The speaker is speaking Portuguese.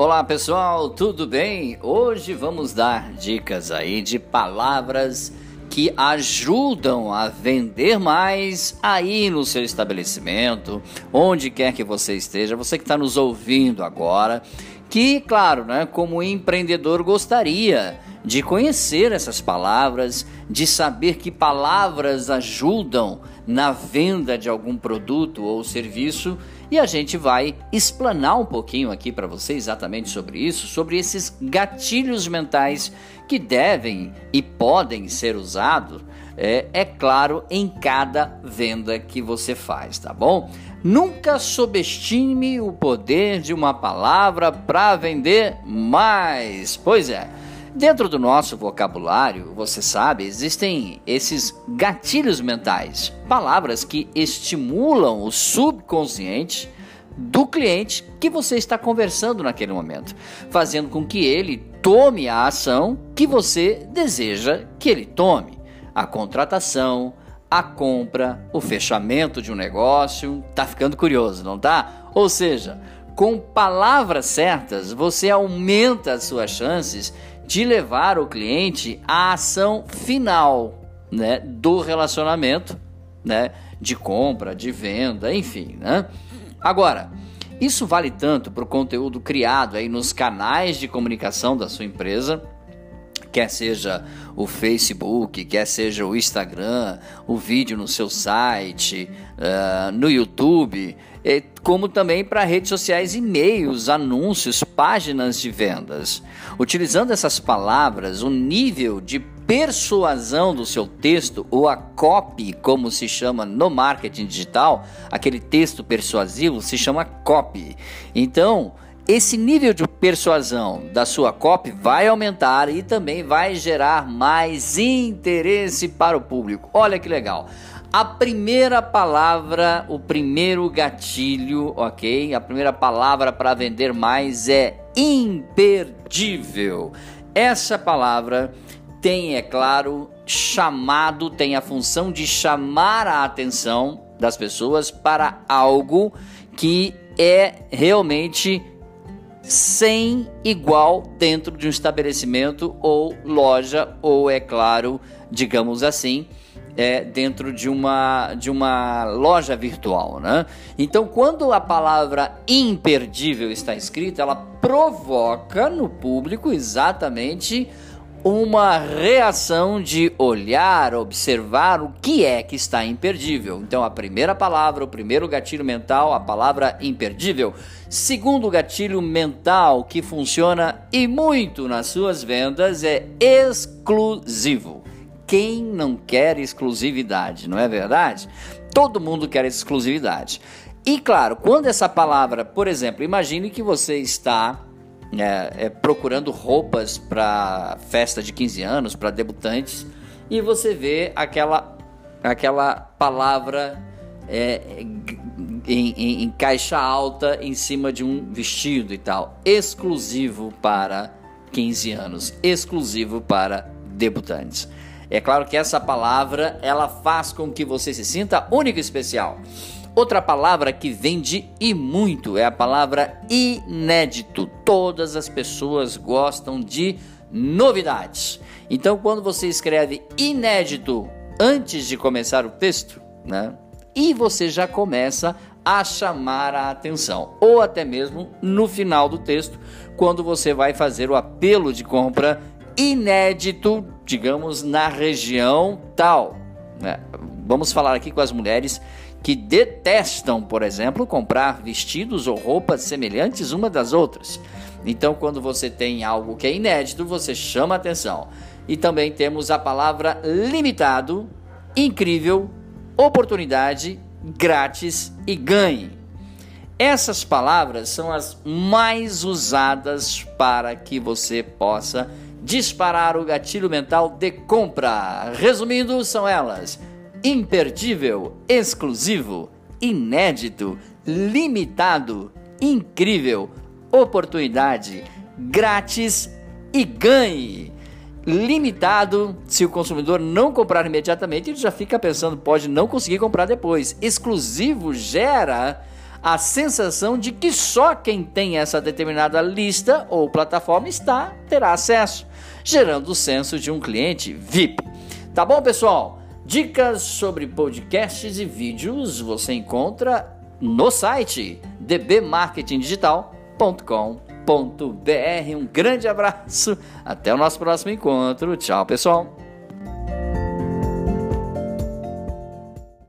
Olá pessoal, tudo bem? Hoje vamos dar dicas aí de palavras que ajudam a vender mais aí no seu estabelecimento, onde quer que você esteja, você que está nos ouvindo agora, que, claro, né, como empreendedor gostaria de conhecer essas palavras, de saber que palavras ajudam na venda de algum produto ou serviço, e a gente vai explanar um pouquinho aqui para você exatamente sobre isso, sobre esses gatilhos mentais que devem e podem ser usados, é, é claro, em cada venda que você faz, tá bom? Nunca subestime o poder de uma palavra para vender mais. Pois é. Dentro do nosso vocabulário, você sabe, existem esses gatilhos mentais, palavras que estimulam o subconsciente do cliente que você está conversando naquele momento, fazendo com que ele tome a ação que você deseja que ele tome. A contratação, a compra, o fechamento de um negócio. Tá ficando curioso, não tá? Ou seja, com palavras certas, você aumenta as suas chances de levar o cliente à ação final, né, do relacionamento, né, de compra, de venda, enfim, né? Agora, isso vale tanto para o conteúdo criado aí nos canais de comunicação da sua empresa, quer seja o Facebook, quer seja o Instagram, o vídeo no seu site, uh, no YouTube, como também para redes sociais, e-mails, anúncios, páginas de vendas. Utilizando essas palavras, o nível de persuasão do seu texto, ou a copy, como se chama no marketing digital, aquele texto persuasivo se chama copy. Então, esse nível de persuasão da sua copy vai aumentar e também vai gerar mais interesse para o público. Olha que legal. A primeira palavra, o primeiro gatilho, ok? A primeira palavra para vender mais é imperdível. Essa palavra tem, é claro, chamado, tem a função de chamar a atenção das pessoas para algo que é realmente sem igual dentro de um estabelecimento ou loja, ou é claro, digamos assim, é, dentro de uma, de uma loja virtual. Né? Então, quando a palavra imperdível está escrita, ela provoca no público exatamente uma reação de olhar, observar o que é que está imperdível. Então, a primeira palavra, o primeiro gatilho mental, a palavra imperdível. Segundo gatilho mental que funciona e muito nas suas vendas é exclusivo. Quem não quer exclusividade, não é verdade? Todo mundo quer exclusividade. E claro, quando essa palavra, por exemplo, imagine que você está é, é, procurando roupas para festa de 15 anos, para debutantes, e você vê aquela, aquela palavra é, em, em, em, caixa alta em cima de um vestido e tal, exclusivo para 15 anos, exclusivo para debutantes. É claro que essa palavra ela faz com que você se sinta único e especial. Outra palavra que vende e muito é a palavra inédito. Todas as pessoas gostam de novidades. Então, quando você escreve inédito antes de começar o texto, né? E você já começa a chamar a atenção, ou até mesmo no final do texto, quando você vai fazer o apelo de compra inédito, digamos, na região tal. Né? Vamos falar aqui com as mulheres que detestam, por exemplo, comprar vestidos ou roupas semelhantes uma das outras. Então, quando você tem algo que é inédito, você chama atenção. E também temos a palavra limitado, incrível, oportunidade, grátis e ganhe. Essas palavras são as mais usadas para que você possa disparar o gatilho mental de compra. Resumindo, são elas: imperdível, exclusivo, inédito, limitado, incrível, oportunidade, grátis e ganhe. Limitado, se o consumidor não comprar imediatamente, ele já fica pensando, pode não conseguir comprar depois. Exclusivo gera a sensação de que só quem tem essa determinada lista ou plataforma está terá acesso, gerando o senso de um cliente VIP. Tá bom, pessoal? Dicas sobre podcasts e vídeos você encontra no site dbmarketingdigital.com.br. Um grande abraço, até o nosso próximo encontro. Tchau, pessoal.